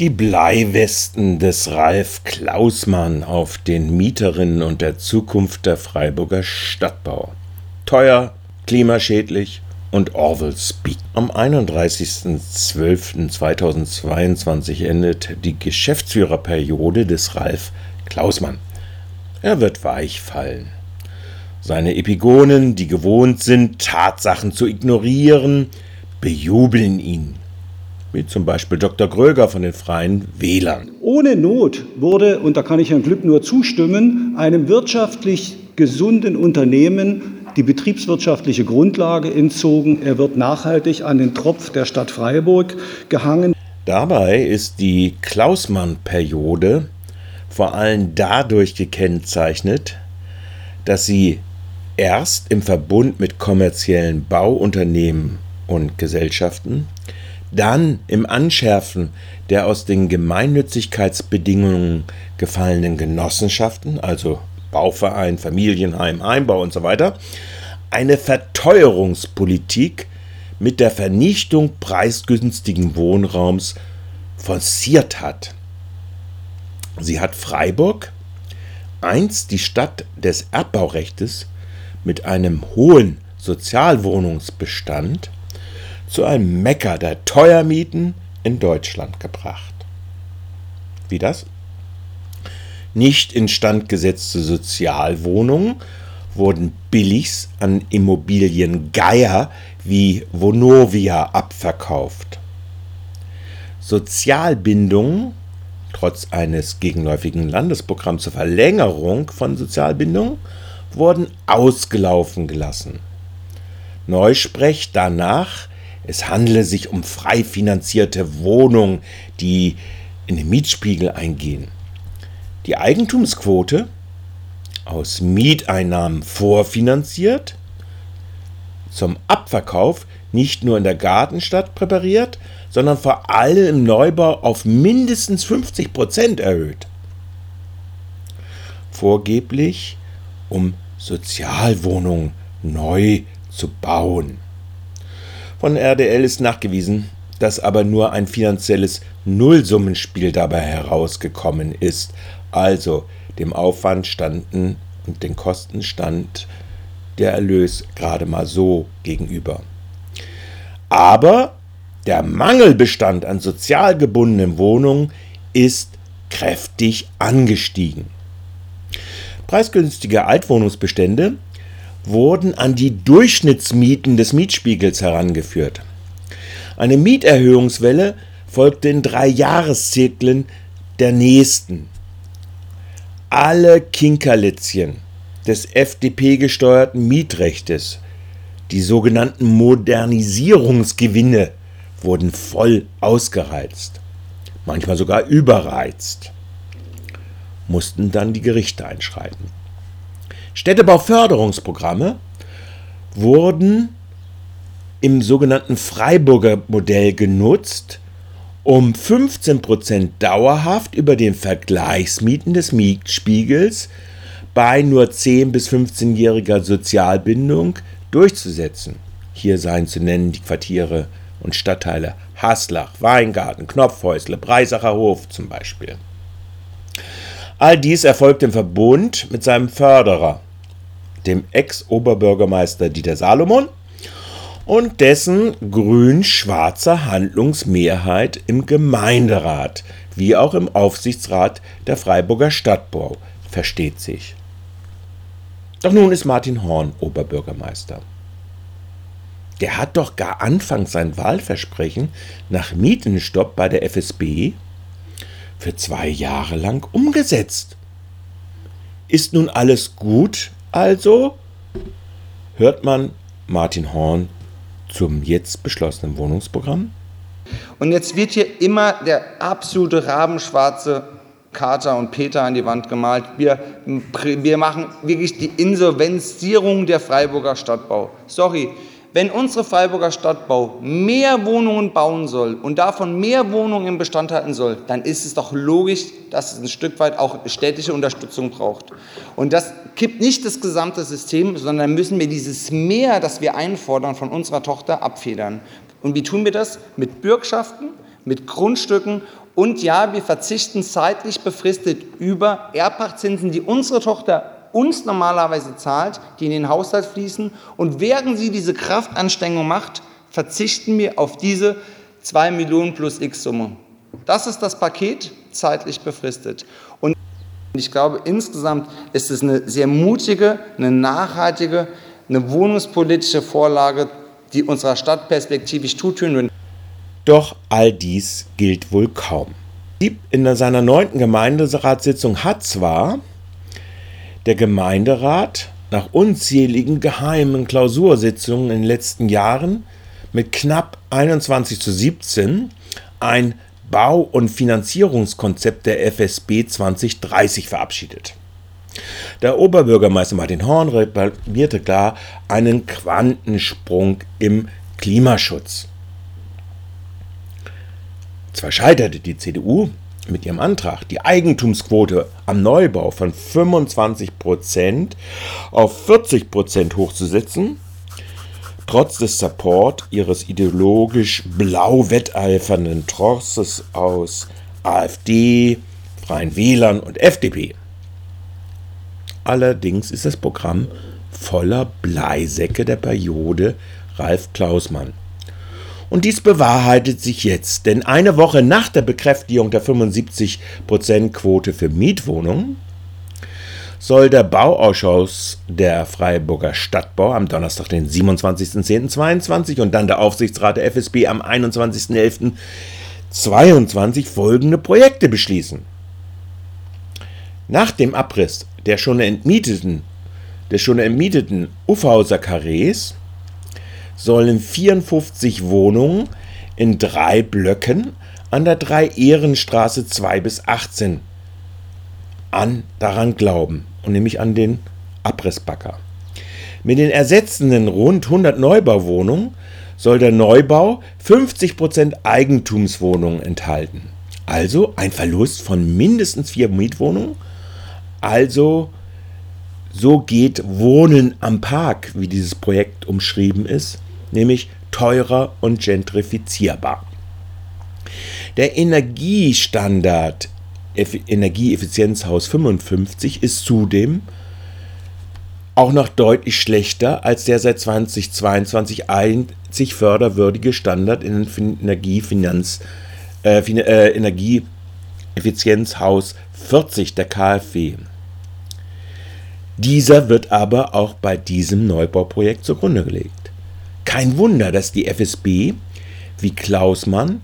Die Bleiwesten des Ralf Klausmann auf den Mieterinnen und der Zukunft der Freiburger Stadtbau. Teuer, klimaschädlich und Orwell Speak. Am 31.12.2022 endet die Geschäftsführerperiode des Ralf Klausmann. Er wird weich fallen. Seine Epigonen, die gewohnt sind, Tatsachen zu ignorieren, bejubeln ihn wie zum Beispiel Dr. Gröger von den Freien Wählern. Ohne Not wurde, und da kann ich Herrn Glück nur zustimmen, einem wirtschaftlich gesunden Unternehmen die betriebswirtschaftliche Grundlage entzogen. Er wird nachhaltig an den Tropf der Stadt Freiburg gehangen. Dabei ist die Klausmann-Periode vor allem dadurch gekennzeichnet, dass sie erst im Verbund mit kommerziellen Bauunternehmen und Gesellschaften dann im Anschärfen der aus den Gemeinnützigkeitsbedingungen gefallenen Genossenschaften, also Bauverein, Familienheim, Einbau und so weiter, eine Verteuerungspolitik mit der Vernichtung preisgünstigen Wohnraums forciert hat. Sie hat Freiburg, einst die Stadt des Erdbaurechtes, mit einem hohen Sozialwohnungsbestand zu einem Mecker der Teuermieten in Deutschland gebracht. Wie das? Nicht instand gesetzte Sozialwohnungen wurden billigs an Immobiliengeier wie Vonovia abverkauft. Sozialbindungen, trotz eines gegenläufigen Landesprogramms zur Verlängerung von Sozialbindungen, wurden ausgelaufen gelassen. Neusprech danach es handele sich um frei finanzierte Wohnungen, die in den Mietspiegel eingehen. Die Eigentumsquote aus Mieteinnahmen vorfinanziert, zum Abverkauf nicht nur in der Gartenstadt präpariert, sondern vor allem im Neubau auf mindestens 50 Prozent erhöht. Vorgeblich, um Sozialwohnungen neu zu bauen. Von RDL ist nachgewiesen, dass aber nur ein finanzielles Nullsummenspiel dabei herausgekommen ist. Also dem Aufwand standen und den Kosten stand der Erlös gerade mal so gegenüber. Aber der Mangelbestand an sozial gebundenen Wohnungen ist kräftig angestiegen. Preisgünstige Altwohnungsbestände wurden an die Durchschnittsmieten des Mietspiegels herangeführt. Eine Mieterhöhungswelle folgte in drei Jahreszyklen der nächsten. Alle Kinkerlitzchen des FDP-gesteuerten Mietrechtes, die sogenannten Modernisierungsgewinne, wurden voll ausgereizt, manchmal sogar überreizt, mussten dann die Gerichte einschreiten. Städtebauförderungsprogramme wurden im sogenannten Freiburger Modell genutzt, um 15% dauerhaft über den Vergleichsmieten des Mietspiegels bei nur 10 bis 15-jähriger Sozialbindung durchzusetzen. Hier seien zu nennen die Quartiere und Stadtteile Haslach, Weingarten, Knopfhäusle, Breisacher Hof zum Beispiel. All dies erfolgt im Verbund mit seinem Förderer, dem Ex-Oberbürgermeister Dieter Salomon und dessen grün-schwarzer Handlungsmehrheit im Gemeinderat, wie auch im Aufsichtsrat der Freiburger Stadtbau, versteht sich. Doch nun ist Martin Horn Oberbürgermeister. Der hat doch gar anfangs sein Wahlversprechen nach Mietenstopp bei der FSB für zwei Jahre lang umgesetzt. Ist nun alles gut also hört man Martin Horn zum jetzt beschlossenen Wohnungsprogramm. Und jetzt wird hier immer der absolute rabenschwarze Kater und Peter an die Wand gemalt. Wir, wir machen wirklich die Insolvenzierung der Freiburger Stadtbau. Sorry, wenn unsere Freiburger Stadtbau mehr Wohnungen bauen soll und davon mehr Wohnungen im Bestand halten soll, dann ist es doch logisch, dass es ein Stück weit auch städtische Unterstützung braucht. Und das kippt nicht das gesamte System, sondern müssen wir dieses Mehr, das wir einfordern, von unserer Tochter abfedern. Und wie tun wir das? Mit Bürgschaften, mit Grundstücken Und ja, wir verzichten zeitlich befristet über Erbpachtzinsen, die unsere Tochter uns normalerweise zahlt, die in den Haushalt fließen. Und während sie diese Kraftanstrengung macht, verzichten wir auf diese 2 Millionen plus X Summe. Das ist das Paket, zeitlich befristet. Und ich glaube, insgesamt ist es eine sehr mutige, eine nachhaltige, eine wohnungspolitische Vorlage, die unserer Stadt perspektivisch tuttun wird. Doch all dies gilt wohl kaum. In seiner neunten Gemeinderatssitzung hat zwar der Gemeinderat nach unzähligen geheimen Klausursitzungen in den letzten Jahren mit knapp 21 zu 17 ein Bau- und Finanzierungskonzept der FSB 2030 verabschiedet. Der Oberbürgermeister Martin Horn reklamierte klar einen Quantensprung im Klimaschutz. Zwar scheiterte die CDU mit ihrem Antrag, die Eigentumsquote am Neubau von 25% auf 40% hochzusetzen, trotz des Support ihres ideologisch blau wetteifernden Trosses aus AfD, Freien Wählern und FDP. Allerdings ist das Programm voller Bleisäcke der Periode Ralf Klausmann. Und dies bewahrheitet sich jetzt, denn eine Woche nach der Bekräftigung der 75%-Quote für Mietwohnungen soll der Bauausschuss der Freiburger Stadtbau am Donnerstag, den 27.10.22 und dann der Aufsichtsrat der FSB am 21.11.22 folgende Projekte beschließen. Nach dem Abriss der schon entmieteten, des schon entmieteten Uffhauser Karrees sollen 54 Wohnungen in drei Blöcken an der Drei-Ehrenstraße 2 bis 18 an daran glauben, und nämlich an den Abrissbacker. Mit den ersetzenden rund 100 Neubauwohnungen soll der Neubau 50% Eigentumswohnungen enthalten. Also ein Verlust von mindestens vier Mietwohnungen. Also so geht Wohnen am Park, wie dieses Projekt umschrieben ist, nämlich teurer und gentrifizierbar. Der Energiestandard Energieeffizienzhaus 55 ist zudem auch noch deutlich schlechter als der seit 2022 einzig förderwürdige Standard in Energiefinanz, äh, äh, Energieeffizienzhaus 40 der KfW. Dieser wird aber auch bei diesem Neubauprojekt zugrunde gelegt. Kein Wunder, dass die FSB, wie Klausmann,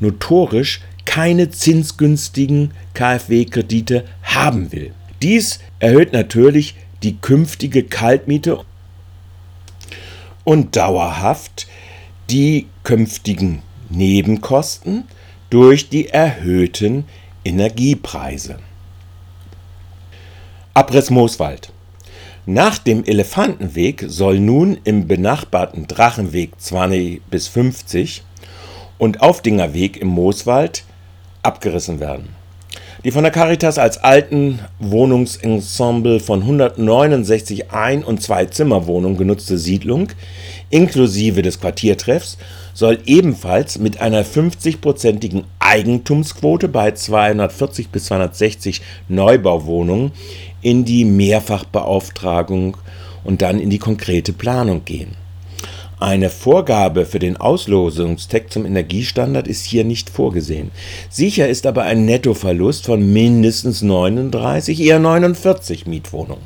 notorisch keine zinsgünstigen KfW-Kredite haben will. Dies erhöht natürlich die künftige Kaltmiete und dauerhaft die künftigen Nebenkosten durch die erhöhten Energiepreise. Abriss Mooswald. Nach dem Elefantenweg soll nun im benachbarten Drachenweg 20 bis 50 und Aufdinger Weg im Mooswald abgerissen werden. Die von der Caritas als alten Wohnungsensemble von 169 Ein- und Zwei-Zimmerwohnungen genutzte Siedlung inklusive des Quartiertreffs soll ebenfalls mit einer 50-prozentigen Eigentumsquote bei 240 bis 260 Neubauwohnungen in die Mehrfachbeauftragung und dann in die konkrete Planung gehen. Eine Vorgabe für den Auslosungstext zum Energiestandard ist hier nicht vorgesehen. Sicher ist aber ein Nettoverlust von mindestens 39, eher 49 Mietwohnungen.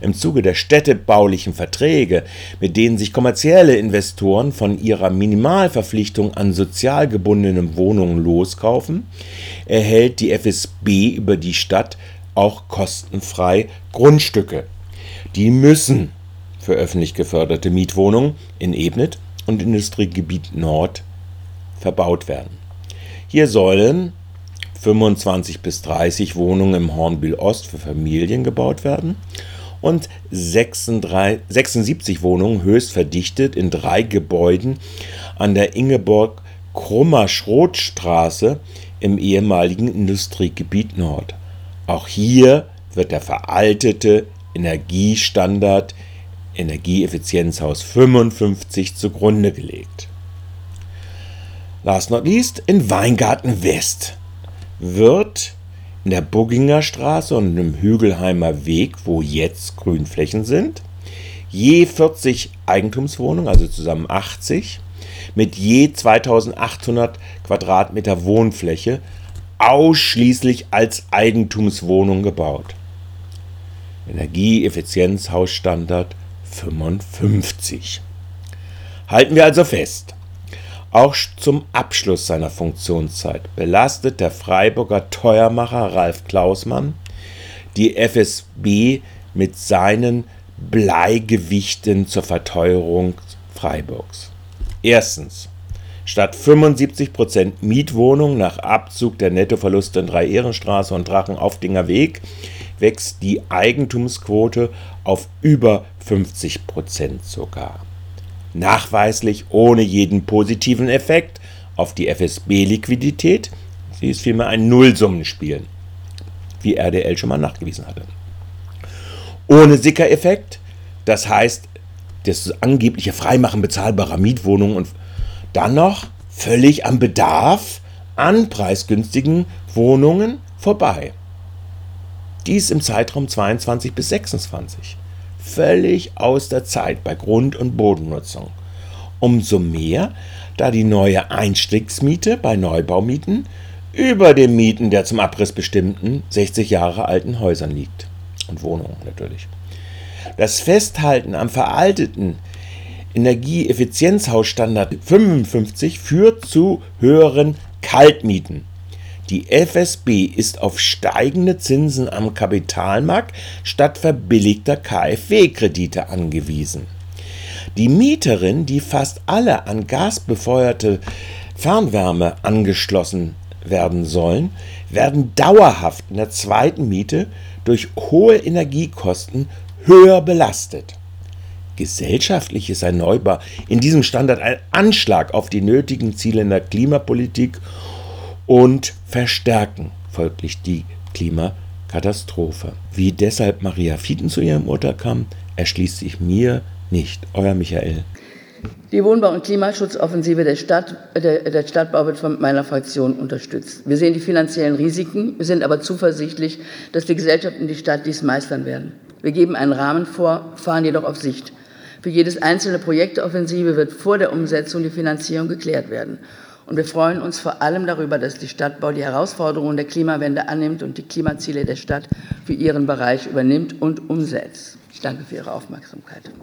Im Zuge der städtebaulichen Verträge, mit denen sich kommerzielle Investoren von ihrer Minimalverpflichtung an sozial gebundenen Wohnungen loskaufen, erhält die FSB über die Stadt auch kostenfrei Grundstücke. Die müssen für öffentlich geförderte Mietwohnungen in Ebnet und Industriegebiet Nord verbaut werden. Hier sollen 25 bis 30 Wohnungen im Hornbühl Ost für Familien gebaut werden und 36, 76 Wohnungen höchst verdichtet in drei Gebäuden an der Ingeborg Krummer Schrothstraße im ehemaligen Industriegebiet Nord. Auch hier wird der veraltete Energiestandard Energieeffizienzhaus 55 zugrunde gelegt. Last not least in Weingarten West. wird in der Bugginger Straße und im Hügelheimer Weg, wo jetzt Grünflächen sind, je 40 Eigentumswohnungen, also zusammen 80, mit je 2800 Quadratmeter Wohnfläche ausschließlich als Eigentumswohnung gebaut. Energieeffizienzhausstandard 55. Halten wir also fest, auch zum Abschluss seiner Funktionszeit belastet der Freiburger Teuermacher Ralf Klausmann die FSB mit seinen Bleigewichten zur Verteuerung Freiburgs. Erstens. Statt 75% Mietwohnung nach Abzug der Nettoverluste in Drei-Ehrenstraße und Drachen-Aufdinger Weg wächst die Eigentumsquote auf über 50% sogar nachweislich ohne jeden positiven Effekt auf die FSB-Liquidität. Sie ist vielmehr ein Nullsummenspiel, wie RDL schon mal nachgewiesen hatte. Ohne Sicker-Effekt, das heißt das angebliche Freimachen bezahlbarer Mietwohnungen und dann noch völlig am Bedarf an preisgünstigen Wohnungen vorbei. Dies im Zeitraum 22 bis 26 völlig aus der Zeit bei Grund- und Bodennutzung. Umso mehr, da die neue Einstiegsmiete bei Neubaumieten über den Mieten der zum Abriss bestimmten 60 Jahre alten Häusern liegt. Und Wohnungen natürlich. Das Festhalten am veralteten Energieeffizienzhausstandard 55 führt zu höheren Kaltmieten die FSB ist auf steigende Zinsen am Kapitalmarkt statt verbilligter KfW-Kredite angewiesen. Die Mieterinnen, die fast alle an Gas befeuerte Fernwärme angeschlossen werden sollen, werden dauerhaft in der zweiten Miete durch hohe Energiekosten höher belastet. Gesellschaftlich ist ein Neubau in diesem Standard ein Anschlag auf die nötigen Ziele in der Klimapolitik und verstärken folglich die Klimakatastrophe. Wie deshalb Maria Fieten zu ihrem Urteil kam, erschließt sich mir nicht. Euer Michael. Die Wohnbau- und Klimaschutzoffensive der, Stadt, der, der Stadtbau wird von meiner Fraktion unterstützt. Wir sehen die finanziellen Risiken, wir sind aber zuversichtlich, dass die Gesellschaft und die Stadt dies meistern werden. Wir geben einen Rahmen vor, fahren jedoch auf Sicht. Für jedes einzelne Projekt wird vor der Umsetzung die Finanzierung geklärt werden. Und wir freuen uns vor allem darüber, dass die Stadtbau die Herausforderungen der Klimawende annimmt und die Klimaziele der Stadt für ihren Bereich übernimmt und umsetzt. Ich danke für Ihre Aufmerksamkeit.